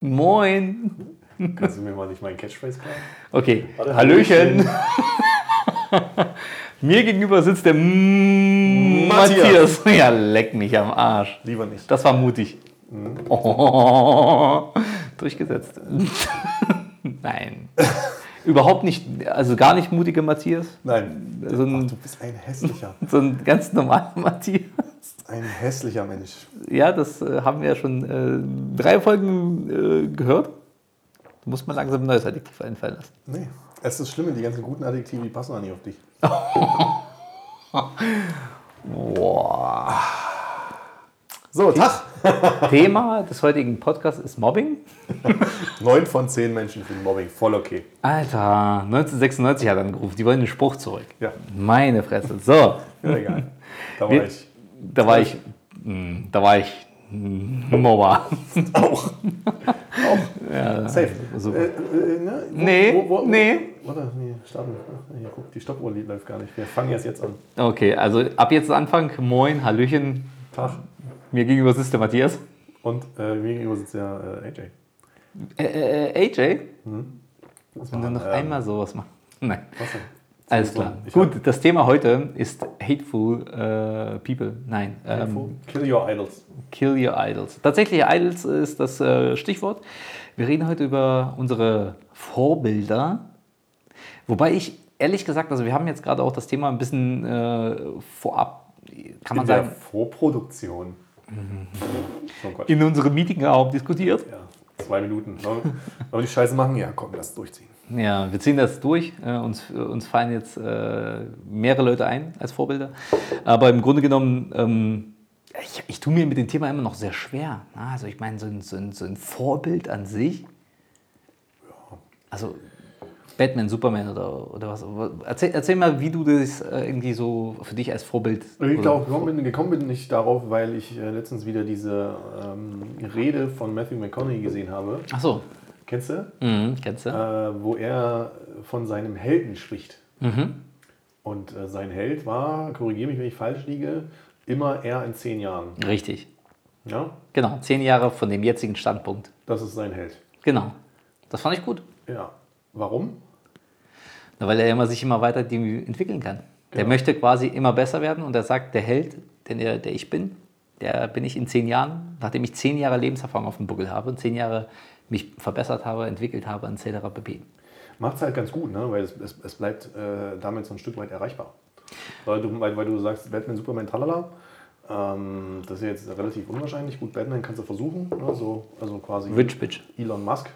Moin. Kannst du mir mal nicht meinen Catchphrase sagen? Okay. Warte, Hallöchen. Mir gegenüber sitzt der Matthias. Matthias. Ja, leck mich am Arsch. Lieber nicht. Das war mutig. Oh, durchgesetzt. Nein. Überhaupt nicht, also gar nicht mutiger Matthias. Nein. So ein- Ach, du bist ein hässlicher. So ein ganz normaler Matthias. Ein hässlicher Mensch. Ja, das äh, haben wir ja schon äh, drei Folgen äh, gehört. Da muss man langsam ein neues Adjektiv einfallen lassen. Nee. Es ist schlimm, die ganzen guten Adjektive, die passen auch nicht auf dich. Boah. So, Tag. Thema des heutigen Podcasts ist Mobbing. Neun von zehn Menschen finden Mobbing voll okay. Alter, 1996 hat er angerufen, die wollen den Spruch zurück. Ja, Meine Fresse. So, ja egal. Da war Wir- ich da war ich, da war ich mh, Mobber. auch. Ja, Safe. so. Äh, äh, ne? Wo- Nee, wo- wo- nee. Warte, nee, starten. Hier, guck, die Stoppuhr läuft gar nicht. Wir fangen erst jetzt an. Okay, also ab jetzt Anfang. Moin, Hallöchen. Tag. Mir gegenüber sitzt der Matthias. Und äh, mir gegenüber sitzt äh, AJ. Äh, äh, AJ, Das wenn du noch ähm, einmal sowas machst. Nein. Was denn? Alles klar. ich Gut, das Thema heute ist Hateful äh, People. Nein, ähm, Kill your idols. Kill Your Idols. Tatsächlich, Idols ist das äh, Stichwort. Wir reden heute über unsere Vorbilder. Wobei ich ehrlich gesagt, also wir haben jetzt gerade auch das Thema ein bisschen äh, vorab, kann man In der sagen, Vorproduktion. So, Quatsch. in unserem Meetingraum diskutiert. Ja, zwei Minuten. Wollen wir- wollen wir die Scheiße machen? Ja, komm, lass durchziehen. Ja, wir ziehen das durch. Äh, uns, uns fallen jetzt äh, mehrere Leute ein als Vorbilder. Aber im Grunde genommen, ähm, ich, ich tue mir mit dem Thema immer noch sehr schwer. Also ich meine, so ein, so, ein, so ein Vorbild an sich. Also Batman, Superman oder, oder was. Erzähl, erzähl mal, wie du das äh, irgendwie so für dich als Vorbild. Ich glaube, gekommen bin, gekommen bin ich darauf, weil ich äh, letztens wieder diese ähm, Rede von Matthew McConaughey gesehen habe. Ach so, Kennst du? mhm, kennst du? Äh, wo er von seinem Helden spricht. Mhm. Und äh, sein Held war, korrigiere mich, wenn ich falsch liege, immer er in zehn Jahren. Richtig. Ja, Genau, zehn Jahre von dem jetzigen Standpunkt. das ist sein Held. Genau. Das fand ich gut. Ja. Warum? Na, weil er immer sich immer weiter entwickeln kann. Der Genau. möchte quasi immer besser werden und er sagt, der Held, den der, der ich bin, der bin ich in zehn Jahren, nachdem ich zehn Jahre Lebenserfahrung auf dem Buckel habe und zehn Jahre mich verbessert habe, entwickelt habe, etc. pp. Macht es halt ganz gut, ne? weil es, es, es bleibt äh, damit so ein Stück weit erreichbar. Weil du, weil, weil du sagst, Batman, Superman, tralala. Ähm, das ist ja jetzt relativ unwahrscheinlich. Gut, Batman kannst du versuchen. Ne? So, also quasi Rich Bitch. Elon Musk.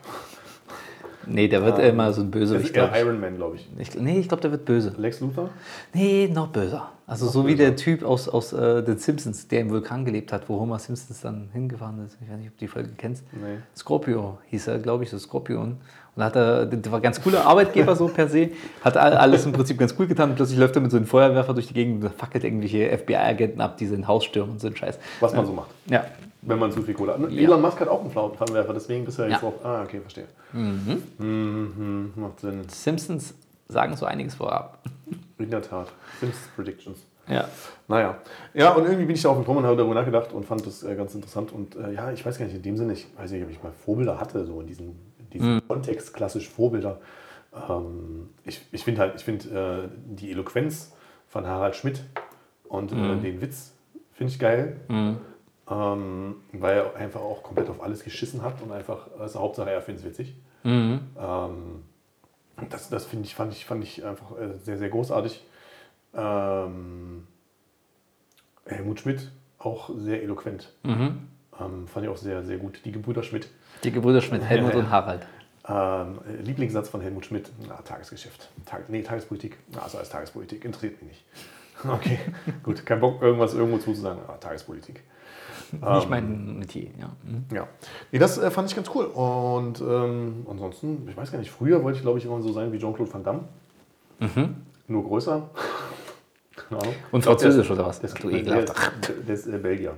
Nee, der wird immer so ein Bösewicht, glaube Iron Man, glaube ich. ich. Nee, ich glaube, der wird böse. Lex Luthor? Nee, noch böser. Also so wie der Typ aus, aus äh, den Simpsons, der im Vulkan gelebt hat, wo Homer Simpsons dann hingefahren ist. Ich weiß nicht, ob du die Folge kennst. Nee. Scorpio hieß er, glaube ich, so Scorpion. Und da hat er, der war ganz cooler Arbeitgeber so per se, hat all- alles im Prinzip ganz cool getan und plötzlich läuft er mit so einem Feuerwerfer durch die Gegend und fackelt irgendwelche FBI-Agenten ab, die sein Haus stürmen und so ein Scheiß. Was man so macht, Ja, wenn man zu viel Kohle hat. Ja. Elon Musk hat auch einen Flammenwerfer, deswegen du ja jetzt Ja. auch. Ah, okay, verstehe. Mhm. macht Sinn. Simpsons sagen so einiges vorab. In der Tat. Simpsons Predictions. Ja. Naja. Ja, und irgendwie bin ich darauf gekommen und habe darüber nachgedacht und fand das äh, ganz interessant. Und äh, ja, ich weiß gar nicht, in dem Sinne, ich weiß nicht, ob ich mal Vorbilder hatte, so in diesem, in diesem Kontext klassisch Vorbilder. Ähm, ich ich finde halt, ich finde äh, die Eloquenz von Harald Schmidt und äh, den Witz finde ich geil. Ähm, weil er einfach auch komplett auf alles geschissen hat und einfach, also Hauptsache er findet es witzig. Ähm, das das finde ich, fand ich, fand ich einfach äh, sehr, sehr großartig. Ähm, Helmut Schmidt auch sehr eloquent. Ähm, fand ich auch sehr, sehr gut. Die Gebrüder Schmidt. Die Gebrüder Schmidt, Helmut Ja, ja. und Harald. Ähm, Lieblingssatz von Helmut Schmidt: Na, Tagesgeschäft. Tag, nee, Tagespolitik. Na, also als Tagespolitik. Interessiert mich nicht. Okay, gut. Kein Bock, irgendwas irgendwo zuzusagen. Ah, Tagespolitik. Nicht mein Metier, ja. Mhm. Ja, nee, das äh, fand ich ganz cool. Und ähm, ansonsten, ich weiß gar nicht, früher wollte ich, glaube ich, immer so sein wie Jean-Claude Van Damme. Nur größer. Und Französisch oder was? Du der, der, ist äh, Belgier.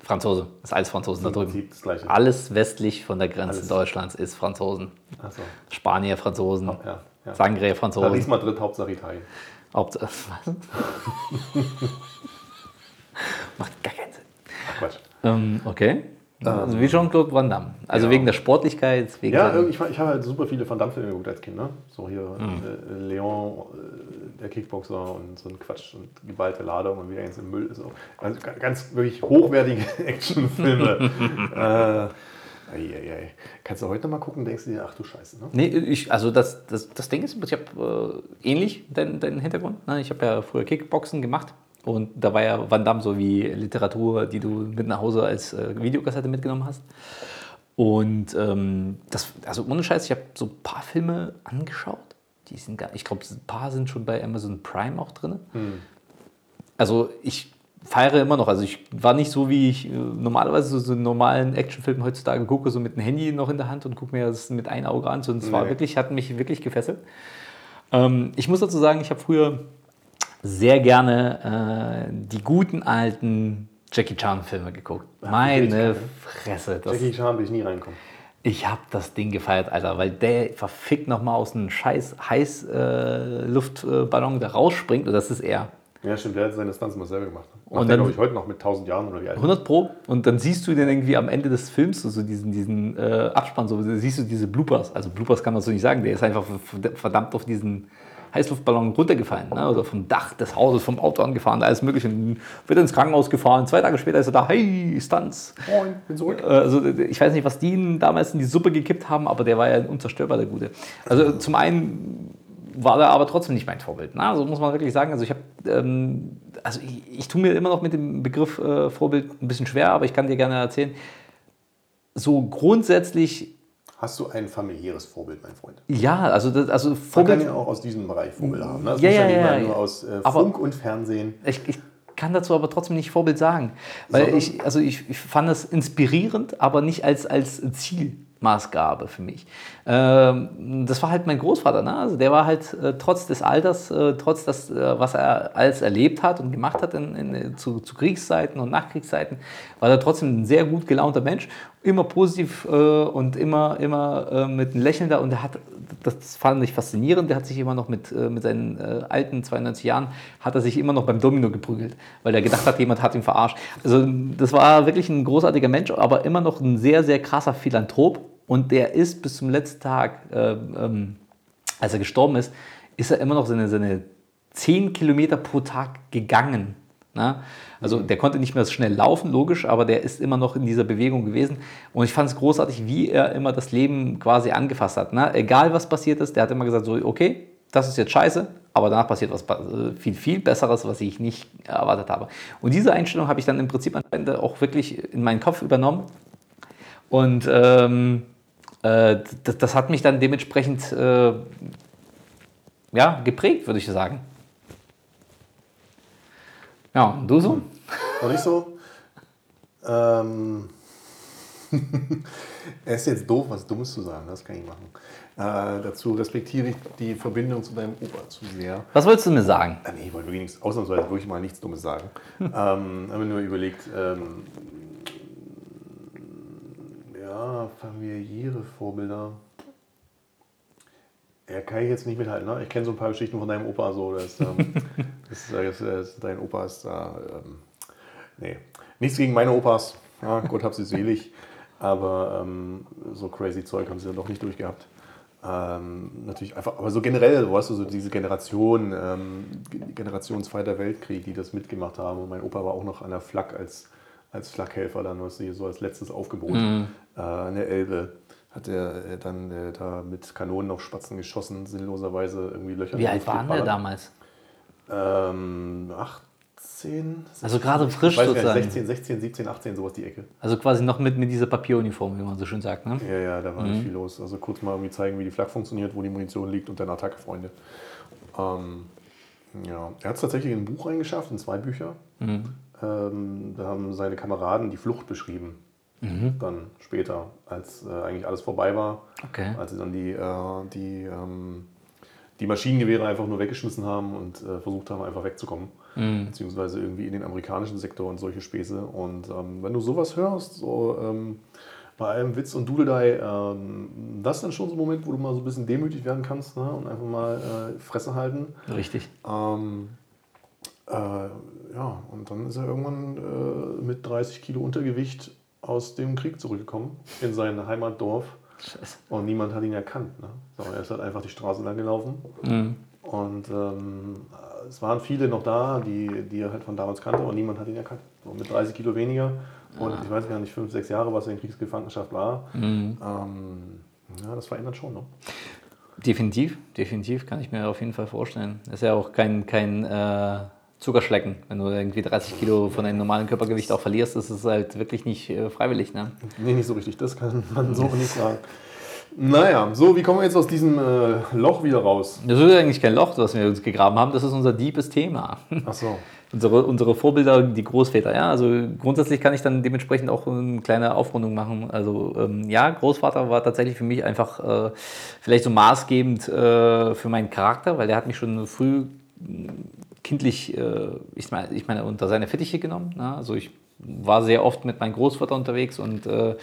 Franzose, ist alles Franzosen da drüben. Das. Alles westlich von der Grenze Alles. Deutschlands ist Franzosen. Achso. Spanier, Franzosen, Ja, ja. Sangre, Paris, Franzosen. Madrid, Hauptsache Italien. Haupt was? Macht gar keinen Sinn. Ach, Quatsch. Ähm, okay. Also wie Jean-Claude Van Damme. Also Ja. wegen der Sportlichkeit, wegen Ja, irgendwie- ich, ich habe halt super viele Van Damme-Filme geguckt als Kind. Ne? So hier Mhm. äh, Leon, äh, der Kickboxer und so ein Quatsch und geballte Ladung und wieder ganz im Müll. So. Also ga- ganz wirklich hochwertige Actionfilme. äh, ei, ei, ei. Kannst du heute noch mal gucken, denkst du dir, ach du Scheiße. Ne? Nee, ich, also das, das, das Ding ist, ich habe äh, ähnlich deinen, deinen Hintergrund. Ne? Ich habe ja früher Kickboxen gemacht und da war ja Van Damme so wie Literatur, die du mit nach Hause als äh, Videokassette mitgenommen hast. Und ähm, das, also ohne Scheiß, ich habe so ein paar Filme angeschaut. Die sind gar, ich glaube, ein paar sind schon bei Amazon Prime auch drin. Also ich feiere immer noch. Also ich war nicht so, wie ich äh, normalerweise so, so einen normalen Actionfilm heutzutage gucke, so mit einem Handy noch in der Hand und gucke mir das mit einem Auge an. sondern es war Nee. wirklich, hat mich wirklich gefesselt. Ähm, ich muss dazu sagen, ich habe früher sehr gerne äh, die guten alten Jackie Chan-Filme geguckt. Meine Fähigkeit, Fresse. Das, Jackie Chan will ich nie reinkommen. ich habe das Ding gefeiert, Alter, weil der verfickt nochmal aus einem scheiß Heißluftballon äh, Luftballon da rausspringt. Und das ist er. Ja, stimmt, der hat seine Stunts mal selber gemacht. Macht Und der, dann- glaube ich, heute noch mit 1000 Jahren oder wie alt. 100 Pro und dann siehst du den irgendwie am Ende des Films, so so diesen, diesen äh, Abspann, so siehst du diese Bloopers. Also Bloopers kann man so nicht sagen, der ist einfach verdammt auf diesen Heißluftballon runtergefallen. Ne? Oder vom Dach des Hauses, vom Auto angefahren, alles mögliche. Wird ins Krankenhaus gefahren. Zwei Tage später ist er da, hey, Stunts. Moin, bin zurück. Äh, Also ich weiß nicht, was die ihn damals in die Suppe gekippt haben, aber der war ja unzerstörbar, der Gute. Also zum einen war er aber trotzdem nicht mein Vorbild. Na, so muss man wirklich sagen. Also ich habe, ähm, also ich, ich tue mir immer noch mit dem Begriff äh, Vorbild ein bisschen schwer, aber ich kann dir gerne erzählen. So grundsätzlich, Hast du ein familiäres Vorbild, mein Freund? ja, also das, also Man kann Vorbild. ja auch aus diesem Bereich Vorbilder haben. Ne? Das Ja, muss ja, ja, mal ja. nur aus äh, Funk und Fernsehen. Ich, ich kann dazu aber trotzdem nicht Vorbild sagen. Weil Sondern? ich, also ich, ich fand es inspirierend, aber nicht als, als Zielmaßgabe für mich. Ähm, das war halt mein Großvater. Ne? Also der war halt äh, trotz des Alters, äh, trotz das, äh, was er alles erlebt hat und gemacht hat in, in, zu, zu Kriegszeiten und Nachkriegszeiten, war er trotzdem ein sehr gut gelaunter Mensch. Immer positiv äh, und immer, immer äh, mit einem Lächeln da. Und er hat, das fand ich faszinierend, der hat sich immer noch mit, äh, mit seinen äh, alten 92 Jahren, hat er sich immer noch beim Domino geprügelt, weil er gedacht hat, jemand hat ihn verarscht. Also das war wirklich ein großartiger Mensch, aber immer noch ein sehr, sehr krasser Philanthrop. Und der ist bis zum letzten Tag, äh, ähm, als er gestorben ist, ist er immer noch seine, seine 10 Kilometer pro Tag gegangen. Ne? Also der konnte nicht mehr so schnell laufen, logisch, aber der ist immer noch in dieser Bewegung gewesen. Und ich fand es großartig, wie er immer das Leben quasi angefasst hat. Ne? Egal was passiert ist, der hat immer gesagt, so, okay, das ist jetzt scheiße, aber danach passiert was äh, viel, viel Besseres, was ich nicht erwartet habe. Und diese Einstellung habe ich dann im Prinzip am Ende auch wirklich in meinen Kopf übernommen. Und ähm, äh, das, das hat mich dann dementsprechend äh, ja, geprägt, würde ich sagen. Ja, und du so? Noch nicht so? Ähm, er ist jetzt doof, was Dummes zu sagen, das kann ich machen. Äh, dazu respektiere ich die Verbindung zu deinem Opa zu sehr. Was wolltest du mir sagen? Ah, nee, ich wollte wirklich nichts, ausnahmsweise wirklich mal nichts Dummes sagen. ähm, habe mir nur überlegt, ähm, ja, familiäre Vorbilder. Ja, kann ich jetzt nicht mithalten. Ne? Ich kenne so ein paar Geschichten von deinem Opa. So, dass, ähm, das, das, das, dein Opa ist da. Ähm, nee, nichts gegen meine Opas. Ja, Gott hab sie selig. Aber ähm, so crazy Zeug haben sie dann doch nicht durchgehabt. Ähm, natürlich einfach, aber so generell, weißt du, so diese Generation, ähm, Generation Zweiter Weltkrieg, die das mitgemacht haben. Und mein Opa war auch noch an der Flak als, als Flakhelfer dann, was sie so als letztes Aufgebot äh, an der Elbe. Hat er äh, dann äh, da mit Kanonen auf Spatzen geschossen, sinnloserweise irgendwie Löcher Wie alt war der damals? Ähm, 18? Also gerade frisch Ich weiß nicht, sozusagen. 16, 16, 17, 18, sowas die Ecke. Also quasi noch mit, mit dieser Papieruniform, wie man so schön sagt. Ne? Ja, ja, da war nicht viel los. Also kurz mal irgendwie zeigen, wie die Flak funktioniert, wo die Munition liegt und dann Attacke, Freunde. Ähm, ja, er hat es tatsächlich in ein Buch reingeschafft, in zwei Bücher. Ähm, da haben seine Kameraden die Flucht beschrieben. Dann später, als äh, eigentlich alles vorbei war, Okay. als sie dann die, äh, die, ähm, die Maschinengewehre einfach nur weggeschmissen haben und äh, versucht haben, einfach wegzukommen. Beziehungsweise irgendwie in den amerikanischen Sektor und solche Späße. Und ähm, wenn du sowas hörst, so ähm, bei allem Witz und Dudeldei, ähm, das ist dann schon so ein Moment, wo du mal so ein bisschen demütig werden kannst ne? und einfach mal äh, Fresse halten. Richtig. Ähm, äh, ja, und dann ist er irgendwann äh, mit 30 Kilo Untergewicht aus dem Krieg zurückgekommen in sein Heimatdorf Scheiße. und niemand hat ihn erkannt. Ne? So, er ist halt einfach die Straße lang gelaufen Mhm. und ähm, es waren viele noch da, die, die er halt von damals kannte und niemand hat ihn erkannt. So, mit 30 Kilo weniger und ich weiß gar nicht, fünf, sechs Jahre, was er in Kriegsgefangenschaft war. Ähm, ja, das verändert schon. Ne? Definitiv, definitiv, kann ich mir auf jeden Fall vorstellen. Das ist ja auch kein, kein äh, Zuckerschlecken. Wenn du irgendwie 30 Kilo von deinem normalen Körpergewicht auch verlierst, ist es halt wirklich nicht äh, freiwillig. Ne? Nee, nicht so richtig, das kann man so nicht sagen. Naja, so, wie kommen wir jetzt aus diesem äh, Loch wieder raus? Das ist eigentlich kein Loch, das wir uns gegraben haben, das ist unser deepes Thema. Ach so. Unsere, unsere Vorbilder, die Großväter, ja. Also grundsätzlich kann ich dann dementsprechend auch eine kleine Aufrundung machen. Also ähm, ja, Großvater war tatsächlich für mich einfach äh, vielleicht so maßgebend äh, für meinen Charakter, weil der hat mich schon früh kindlich, äh, ich, meine, ich meine, unter seine Fittiche genommen. Ne? Also ich war sehr oft mit meinem Großvater unterwegs und äh,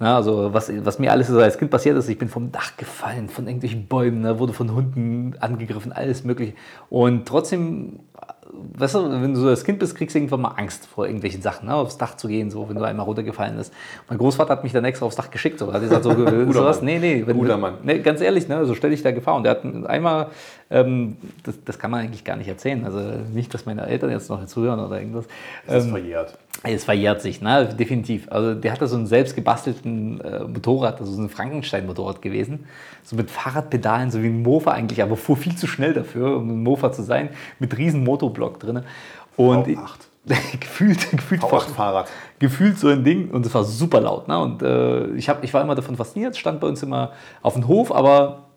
na, also was, was mir alles so als Kind passiert ist, ich bin vom Dach gefallen, von irgendwelchen Bäumen, ne, wurde von Hunden angegriffen, alles mögliche. Und trotzdem, weißt du, wenn du so als Kind bist, kriegst du irgendwann mal Angst vor irgendwelchen Sachen, ne, aufs Dach zu gehen, so, wenn du einmal runtergefallen bist. Mein Großvater hat mich dann extra aufs Dach geschickt, so, hat gesagt, so, sowas, nee, nee, wenn, Guter Mann. Nee, ganz ehrlich, ne, so stelle ich da Gefahr. Und der hat einmal, ähm, das, das kann man eigentlich gar nicht erzählen, also nicht, dass meine Eltern jetzt noch zuhören oder irgendwas. Das ist verjährt. Es verjährt sich, ne? definitiv. Also der hatte so einen selbst gebastelten äh, Motorrad, also so ein Frankenstein-Motorrad gewesen. So mit Fahrradpedalen, so wie ein Mofa eigentlich, aber fuhr viel zu schnell dafür, um ein Mofa zu sein, mit riesen Motorblock drin. Und V8. gefühlt, gefühlt, V8-Fahrrad. gefühlt so ein Ding und es war super laut. Ne? Und äh, ich, hab, ich war immer davon fasziniert, stand bei uns immer auf dem Hof, aber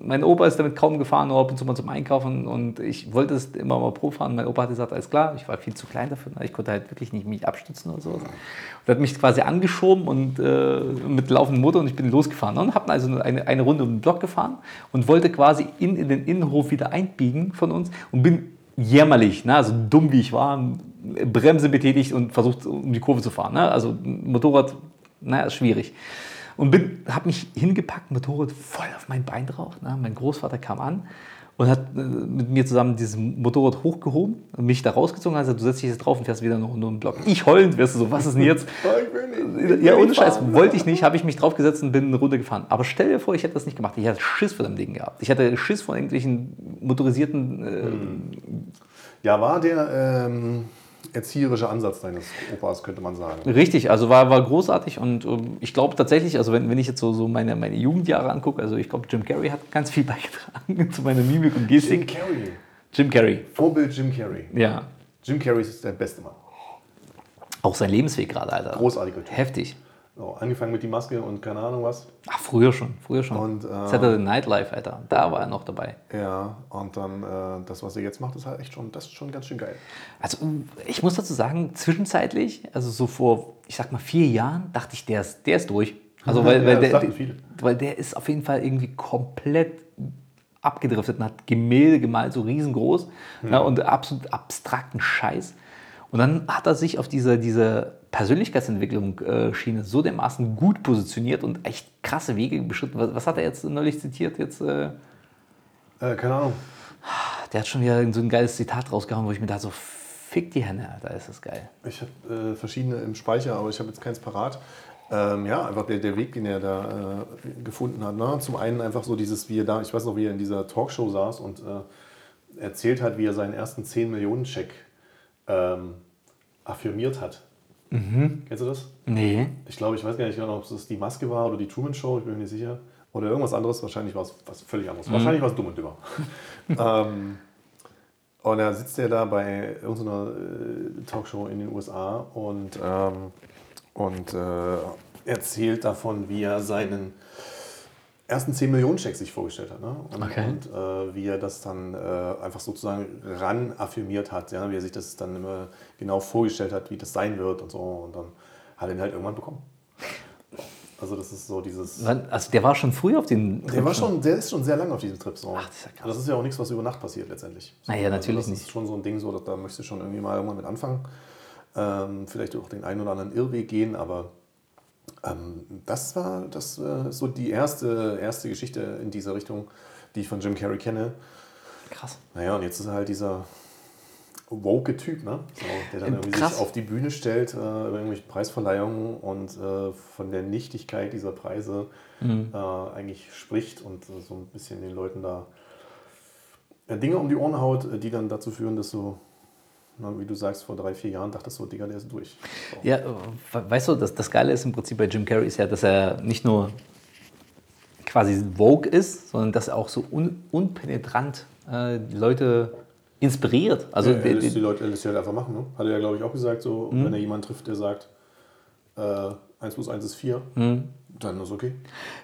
mein Opa ist damit kaum gefahren, nur ab und zu mal zum Einkaufen und ich wollte es immer mal Pro fahren. Mein Opa hat gesagt, alles klar, ich war viel zu klein dafür, ne? ich konnte halt wirklich nicht mich abstützen oder sowas. Und hat mich quasi angeschoben und äh, mit laufendem Motor und ich bin losgefahren und habe also eine, eine Runde um den Block gefahren und wollte quasi in, in den Innenhof wieder einbiegen von uns und bin jämmerlich, ne? also dumm wie ich war, Bremse betätigt und versucht um die Kurve zu fahren. Ne? Also Motorrad, naja, ist schwierig. Und habe mich hingepackt, Motorrad voll auf mein Bein drauf. Ne? Mein Großvater kam an und hat äh, mit mir zusammen dieses Motorrad hochgehoben und mich da rausgezogen. Also du setzt dich jetzt drauf und fährst wieder nur einen Block. Ich heulend, wirst du so, was ist denn jetzt? Ja, ohne Scheiß, wollte ich nicht, habe ich mich draufgesetzt und bin eine Runde gefahren. Aber stell dir vor, ich hätte das nicht gemacht. Ich hatte Schiss vor dem Ding gehabt. Ich hatte Schiss vor irgendwelchen motorisierten. Äh, Ja, war der ähm, erzieherische Ansatz deines Opas, könnte man sagen. Richtig, also war, war großartig und ähm, ich glaube tatsächlich, also wenn, wenn ich jetzt so, so meine, meine Jugendjahre angucke, also ich glaube, Jim Carrey hat ganz viel beigetragen zu meiner Mimik und Jim Gestik. Carrey. Jim Carrey, Vorbild Jim Carrey. ja. Jim Carrey ist der beste Mann. Auch sein Lebensweg gerade, Alter. Großartiger Typ. Heftig. So, angefangen mit die Maske und keine Ahnung was. Ach, früher schon, früher schon. Und, äh, Saturday Night Live, Alter. Da war er noch dabei. Ja, und dann äh, das, was er jetzt macht, ist halt echt schon, das ist schon ganz schön geil. Also ich muss dazu sagen, zwischenzeitlich, also so vor, ich sag mal, vier Jahren, dachte ich, der ist, der ist durch. Also weil, Ja, weil, der, weil der ist auf jeden Fall irgendwie komplett abgedriftet und hat Gemälde gemalt, so riesengroß ja, und absolut abstrakten Scheiß. Und dann hat er sich auf diese, diese Persönlichkeitsentwicklung äh, Schiene so dermaßen gut positioniert und echt krasse Wege beschritten. Was, was hat er jetzt neulich zitiert? Jetzt, äh, Äh, keine Ahnung. der hat schon wieder so ein geiles Zitat rausgehauen, wo ich mir dachte, so, fick die Hände, Alter, ist das geil. Ich habe äh, verschiedene im Speicher, aber ich habe jetzt keins parat. Ähm, ja, einfach der, der Weg, den er da äh, gefunden hat. Ne? Zum einen einfach so dieses, wie er da, ich weiß noch, wie er in dieser Talkshow saß und äh, erzählt hat, wie er seinen ersten 10-Millionen-Check ähm, affirmiert hat. Kennst du das? Nee. Ich glaube, ich weiß gar nicht genau, ob es die Maske war oder die Truman Show, ich bin mir nicht sicher. Oder irgendwas anderes, wahrscheinlich war es was völlig anderes. Wahrscheinlich war es dumm und dümmer. ähm, und da sitzt er da bei irgendeiner äh, Talkshow in den USA und, ähm, und äh, erzählt davon, wie er seinen ersten 10 Millionen Check sich vorgestellt hat. Ne? Und, Okay. und äh, wie er das dann äh, einfach sozusagen ran affirmiert hat, ja? wie er sich das dann immer genau vorgestellt hat, wie das sein wird und so. Und dann hat er ihn halt irgendwann bekommen. Also das ist so dieses... Also der war schon früh auf den. Der, war schon, der ist schon sehr lange auf diesem Trip. So. Ach, das ist ja das ist ja auch nichts, was über Nacht passiert letztendlich. Naja, natürlich also das nicht. ist schon so ein Ding, so, dass, da möchtest du schon irgendwie mal irgendwann mit anfangen. Ähm, vielleicht auch den einen oder anderen Irrweg gehen, aber das war das äh, so die erste, erste Geschichte in dieser Richtung, die ich von Jim Carrey kenne. Krass. Naja, und jetzt ist er halt dieser woke Typ, ne? So, der dann irgendwie Krass. sich auf die Bühne stellt äh, bei irgendwelchen Preisverleihungen und äh, von der Nichtigkeit dieser Preise äh, eigentlich spricht und äh, so ein bisschen den Leuten da äh, Dinge um die Ohren haut, äh, die dann dazu führen, dass du, wie du sagst, vor drei, vier Jahren dachtest so, Digga, der ist durch. So. Ja, we- weißt du, das, das Geile ist im Prinzip bei Jim Carrey ist ja, dass er nicht nur quasi Vogue ist, sondern dass er auch so un, unpenetrant äh, die Leute inspiriert. Also ja, er die- lässt die Leute er lässt die halt einfach machen. Ne? Hat er ja, glaube ich, auch gesagt, so, Mhm. wenn er jemanden trifft, der sagt, äh, 1 plus 1 ist 4, dann ist okay.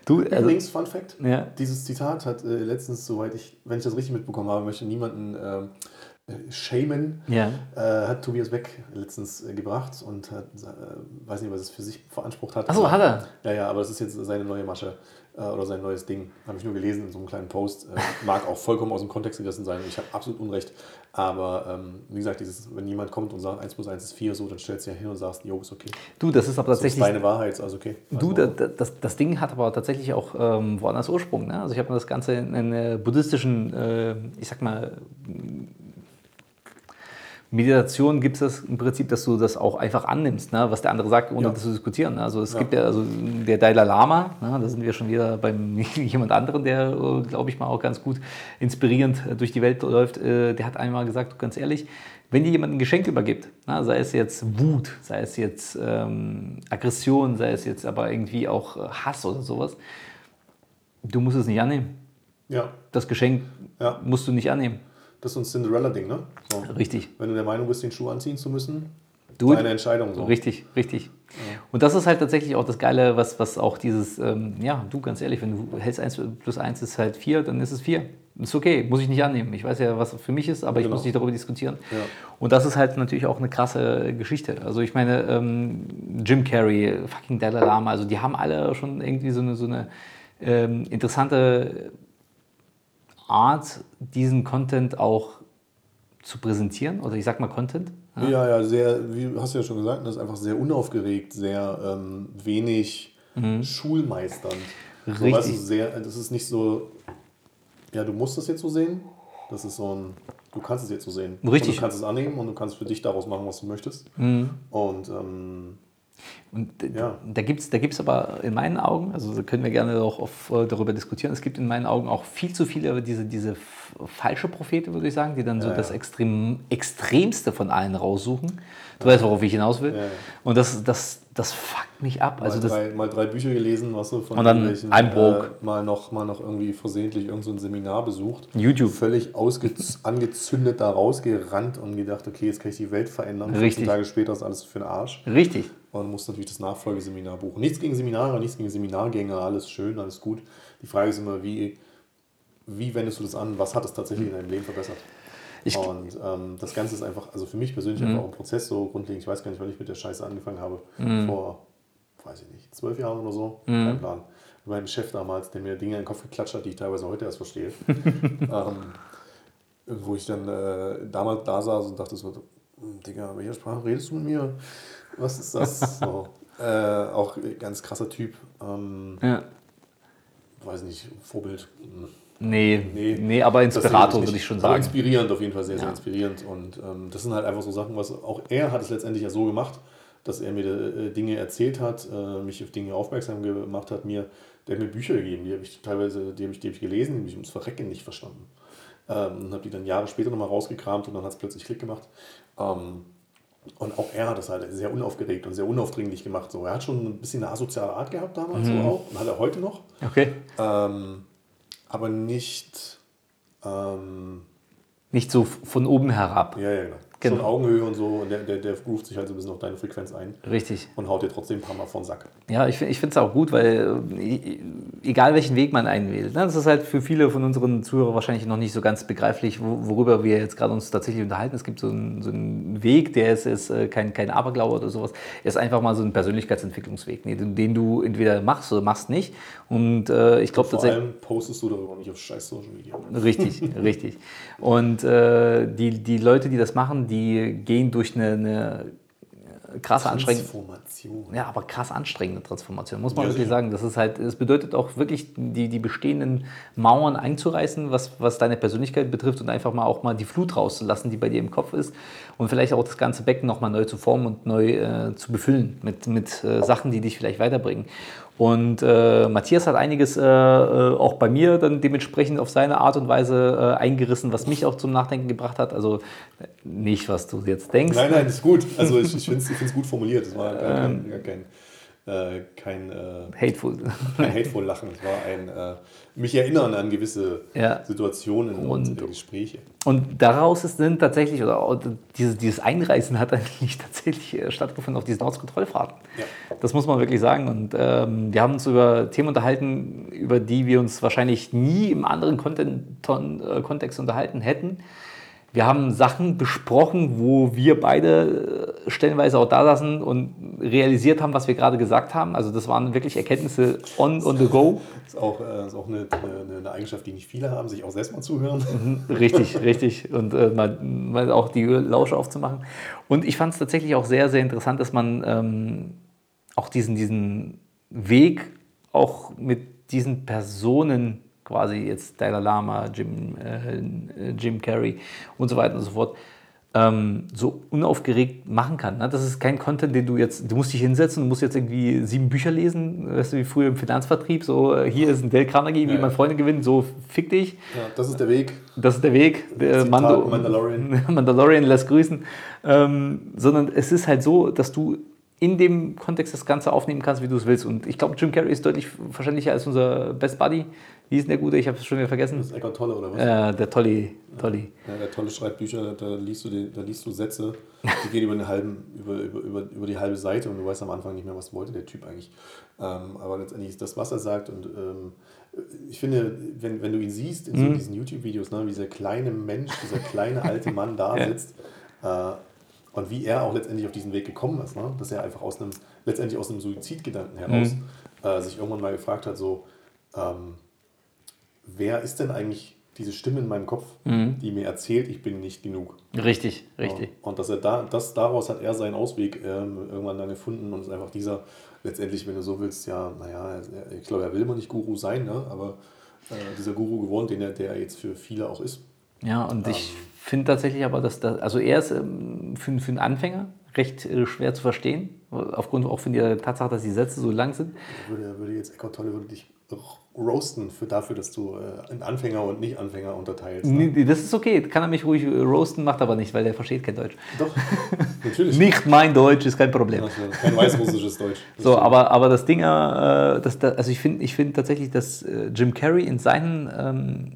du, Mhm. also, Übrigens, Fun Fact, Ja. dieses Zitat hat äh, letztens, soweit ich, wenn ich das richtig mitbekommen habe, möchte niemanden äh, shamen, ja. äh, hat Tobias Beck letztens äh, gebracht und hat, äh, weiß nicht, was es für sich veransprucht hat. Achso, hat er. Ja, ja, aber das ist jetzt seine neue Masche äh, oder sein neues Ding. Habe ich nur gelesen in so einem kleinen Post. Äh, mag auch vollkommen aus dem Kontext gerissen sein. Ich habe absolut Unrecht. Aber ähm, wie gesagt, dieses, wenn jemand kommt und sagt 1 plus 1 ist 4, so, dann stellst du ja hin und sagst, jo, ist okay. Du, das ist aber Das ist tatsächlich. deine Wahrheit, ist also okay. Du, Also, da- da- das, das Ding hat aber tatsächlich auch ähm, woanders Ursprung. Ne? Also ich habe mir das Ganze in buddhistischen, äh, ich sag mal, Meditation gibt es das im Prinzip, dass du das auch einfach annimmst, ne? was der andere sagt, ohne Ja. das zu diskutieren. Ne? Also es Ja. gibt ja also der Dalai Lama, ne? da sind wir schon wieder beim jemand anderen, der, äh, glaube ich mal, auch ganz gut inspirierend äh, durch die Welt läuft. Äh, Der hat einmal gesagt, ganz ehrlich, wenn dir jemand ein Geschenk übergibt, ne? sei es jetzt Wut, sei es jetzt ähm, Aggression, sei es jetzt aber irgendwie auch Hass oder sowas, du musst es nicht annehmen. ja, Das Geschenk musst du nicht annehmen. Das ist so ein Cinderella-Ding, ne? So. Richtig. Wenn du der Meinung bist, den Schuh anziehen zu müssen, Du- deine Entscheidung so. Richtig, richtig. Und das ist halt tatsächlich auch das Geile, was, was auch dieses, ähm, ja, du ganz ehrlich, wenn du hältst 1 plus 1 ist halt 4, dann ist es 4. Ist okay, muss ich nicht annehmen. Ich weiß ja, was für mich ist, aber ich Genau. muss nicht darüber diskutieren. Ja. Und das ist halt natürlich auch eine krasse Geschichte. Also ich meine, ähm, Jim Carrey, fucking Dalai Lama, also die haben alle schon irgendwie so eine, so eine ähm, interessante Art, diesen Content auch zu präsentieren. Oder ich sag mal Content. Ja, ja, sehr, wie hast du ja schon gesagt, das ist einfach sehr unaufgeregt, sehr ähm, wenig schulmeisternd. So, Mhm. Richtig. weißt du, sehr, das ist nicht so, ja, du musst das jetzt so sehen. Das ist so ein, du kannst es jetzt so sehen. Richtig. Mhm. Und du kannst es annehmen und du kannst für dich daraus machen, was du möchtest. Und ähm, Und Ja. da gibt es da gibt's aber in meinen Augen, also da können wir gerne auch auf, äh, darüber diskutieren, es gibt in meinen Augen auch viel zu viele diese, diese falsche Prophete, würde ich sagen, die dann so Ja, das. Extrem, Extremste von allen raussuchen. Du weißt, worauf ich hinaus will. Und das, das, das fuckt mich ab. Also mal, das, drei, mal drei Bücher gelesen, was du von Und dann irgendwelchen, ein Broke. Äh, mal, noch, mal noch irgendwie versehentlich irgend so ein Seminar besucht. YouTube. Völlig angezündet da rausgerannt und gedacht, okay, jetzt kann ich die Welt verändern. Richtig. 14 Tage später ist alles für den Arsch. richtig. Und muss natürlich das Nachfolgeseminar buchen. Nichts gegen Seminare, nichts gegen Seminargänger, alles schön, alles gut. Die Frage ist immer, wie, wie wendest du das an? Was hat es tatsächlich in deinem Leben verbessert? Ich- Mhm. und ähm, das Ganze ist einfach, also für mich persönlich einfach auch ein Prozess so grundlegend. Ich weiß gar nicht, wann ich mit der Scheiße angefangen habe. Mhm. Vor, weiß ich nicht, zwölf Jahren oder so. Kein Plan. Mein Chef damals, der mir Dinge in den Kopf geklatscht hat, die ich teilweise heute erst verstehe. ähm, wo ich dann äh, damals da saß und dachte so, "Hm, Digga, welcher Sprache redest du mit mir? Was ist das? so. äh, auch ganz krasser Typ. Ähm, Ja. weiß nicht, Vorbild. Nee, nee, Nee, aber Inspirator würde ich schon sagen. inspirierend auf jeden Fall, sehr, sehr Ja. inspirierend. Und ähm, das sind halt einfach so Sachen, was auch er hat es letztendlich ja so gemacht, dass er mir äh, Dinge erzählt hat, äh, mich auf Dinge aufmerksam gemacht hat, mir, der hat mir Bücher gegeben, die habe ich teilweise, die habe ich, die hab ich gelesen, die habe ich ums Verrecken nicht verstanden. Ähm, und habe die dann Jahre später nochmal rausgekramt und dann hat es plötzlich Klick gemacht. Ähm, und auch er hat das halt sehr unaufgeregt und sehr unaufdringlich gemacht. So. Er hat schon ein bisschen eine asoziale Art gehabt damals Mhm. so auch und hat er heute noch. Okay. Ähm, aber nicht, ähm, Nicht so von oben herab. ja, ja, genau. Genau. Schon Augenhöhe und so und der, der, der groovt sich halt so ein bisschen auf deine Frequenz ein Richtig. und haut dir trotzdem ein paar Mal von den Sack. Ja, ich, ich finde es auch gut, weil äh, egal welchen Weg man einwählt, ne, das ist halt für viele von unseren Zuhörern wahrscheinlich noch nicht so ganz begreiflich, wo- worüber wir jetzt gerade uns tatsächlich unterhalten. Es gibt so einen, so einen Weg, der ist, ist äh, kein, kein Aberglaube oder sowas, er ist einfach mal so ein Persönlichkeitsentwicklungsweg, den, du entweder machst oder machst nicht. Und äh, ich glaube Vor tatsächlich. allem postest du darüber nicht auf scheiß Social Media. Richtig, richtig. Und äh, die, die Leute, die das machen, die gehen durch eine, eine krasse anstrengende. Transformation. Ja, aber krass anstrengende Transformation, muss man Ja, wirklich sicher. sagen. Das ist halt, es bedeutet auch wirklich, die, die bestehenden Mauern einzureißen, was, was deine Persönlichkeit betrifft und einfach mal auch mal die Flut rauszulassen, die bei dir im Kopf ist. Und vielleicht auch das ganze Becken nochmal neu zu formen und neu äh, zu befüllen mit, mit äh, Sachen, die dich vielleicht weiterbringen. Und äh, Matthias hat einiges äh, äh, auch bei mir dann dementsprechend auf seine Art und Weise äh, eingerissen, was mich auch zum Nachdenken gebracht hat. Also nicht, was du jetzt denkst. Nein, nein, ist gut. Also ich, ich finde es gut formuliert. Es war gar Ähm. kein, gar kein, äh, kein, äh, Hateful. kein hateful Lachen. Es war ein äh, mich erinnern an gewisse Ja. Situationen und, Und- äh, Gespräche. Und daraus ist dann tatsächlich, oder dieses, dieses Einreißen hat eigentlich tatsächlich äh, stattgefunden auf diesen Ortskontrollfahrten. Ja. Das muss man wirklich sagen. Und ähm, wir haben uns über Themen unterhalten, über die wir uns wahrscheinlich nie im anderen Content, Kontext unterhalten hätten. Wir haben Sachen besprochen, wo wir beide äh, stellenweise auch da saßen und realisiert haben, was wir gerade gesagt haben. Also das waren wirklich Erkenntnisse on, on the go. Ist auch, äh, ist auch eine, eine, eine Eigenschaft, die nicht viele haben, sich auch selbst mal zuhören. Richtig, richtig. Und äh, mal, mal auch die Lausche aufzumachen. Und ich fand es tatsächlich auch sehr, sehr interessant, dass man ähm, auch diesen, diesen Weg auch mit diesen Personen, quasi jetzt Dalai Lama, Jim, äh, Jim Carrey und so weiter und so fort, ähm, so unaufgeregt machen kann. Ne? Das ist kein Content, den du jetzt, du musst dich hinsetzen, du musst jetzt irgendwie sieben Bücher lesen, weißt du, wie früher im Finanzvertrieb, so äh, hier ist ein Dale Carnegie, wie Ja. man Freunde gewinnt, so fick dich. Ja, das ist der Weg. Das ist der Weg. Der Zitat Mando, Mandalorian. Mandalorian lässt grüßen. Ähm, sondern es ist halt so, dass du in dem Kontext das Ganze aufnehmen kannst, wie du es willst. Und ich glaube, Jim Carrey ist deutlich verständlicher als unser Best Buddy. Wie ist denn der Gute? Ich habe es schon wieder vergessen. Das ist Eckart Tolle, oder was? Äh, der Tolly. Tolly. Ja, der Tolle schreibt Bücher, da liest du, die, da liest du Sätze, die gehen über, halben, über, über, über, über die halbe Seite und du weißt am Anfang nicht mehr, was wollte der Typ eigentlich. Ähm, aber letztendlich ist das, was er sagt. Und ähm, ich finde, wenn, wenn du ihn siehst in so Mhm. diesen YouTube-Videos, ne, wie dieser kleine Mensch, dieser kleine alte Mann da Ja. sitzt äh, und wie er auch letztendlich auf diesen Weg gekommen ist, ne, dass er einfach aus einem, letztendlich aus einem Suizidgedanken heraus Mhm. äh, sich irgendwann mal gefragt hat, so, ähm, wer ist denn eigentlich diese Stimme in meinem Kopf, Mhm. die mir erzählt, ich bin nicht genug. Richtig, richtig. Und dass er da, das, daraus hat er seinen Ausweg ähm, irgendwann dann gefunden und ist einfach dieser, letztendlich, wenn du so willst, ja, naja, ich glaube, er will immer nicht Guru sein, ne? aber äh, dieser Guru geworden, den er, der er jetzt für viele auch ist. Ja, und ich finde tatsächlich aber, dass das, also er ist ähm, für, für einen Anfänger recht äh, schwer zu verstehen, aufgrund auch von der Tatsache, dass die Sätze so lang sind. Würde, würde jetzt Eckhart Tolle würde dich roasten für dafür, dass du äh, in Anfänger und Nicht-Anfänger unterteilst. Ne? Nee, Das ist okay, kann er mich ruhig äh, roasten, macht aber nicht, weil der versteht kein Deutsch. Doch, natürlich. Nicht mein Deutsch ist kein Problem. Also, kein weißrussisches Deutsch. Das So, stimmt. aber, aber das Ding, äh, das, das, also ich finde ich find tatsächlich, dass äh, Jim Carrey in seinen, ähm,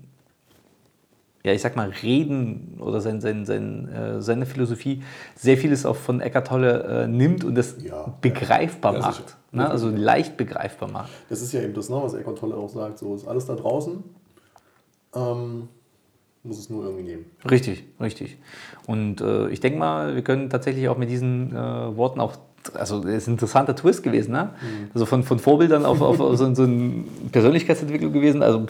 ja, ich sag mal, Reden oder sein, sein, sein, äh, seine Philosophie sehr vieles auch von Eckart Tolle äh, nimmt und das Ja, begreifbar ja, macht. sicher. Ne? Also leicht begreifbar macht. Das ist ja eben das, ne, was Eckhart Tolle auch sagt. So ist alles da draußen. Ähm, muss es nur irgendwie nehmen. Richtig, richtig. Und äh, ich denke mal, wir können tatsächlich auch mit diesen äh, Worten auch, also es ist ein interessanter Twist gewesen, ne? Mhm. Also von, von Vorbildern auf, auf, auf so, so eine Persönlichkeitsentwicklung gewesen. Also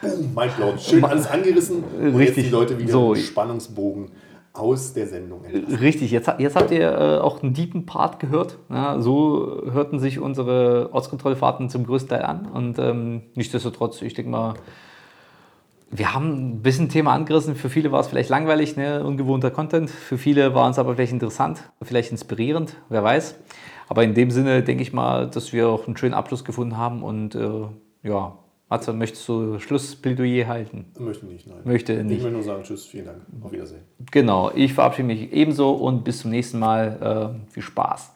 Boom, Mindblown. Schön alles angerissen. Und jetzt Richtig. die Leute wieder So. im Spannungsbogen aus der Sendung. entlassen. Richtig, jetzt, jetzt habt ihr äh, auch einen deepen Part gehört. Ja, so hörten sich unsere Ortskontrollfahrten zum größten Teil an. Und ähm, nichtsdestotrotz, ich denke mal, wir haben ein bisschen Thema angerissen. Für viele war es vielleicht langweilig, ne? ungewohnter Content. Für viele war es aber vielleicht interessant, vielleicht inspirierend, wer weiß. Aber in dem Sinne denke ich mal, dass wir auch einen schönen Abschluss gefunden haben. Und äh, ja, Matze, möchtest du Schlussplädoyer halten? Möchte nicht, nein. Möchte Ich nicht. will nur sagen, tschüss, vielen Dank. Auf Wiedersehen. Genau, ich verabschiede mich ebenso und bis zum nächsten Mal. Äh, viel Spaß.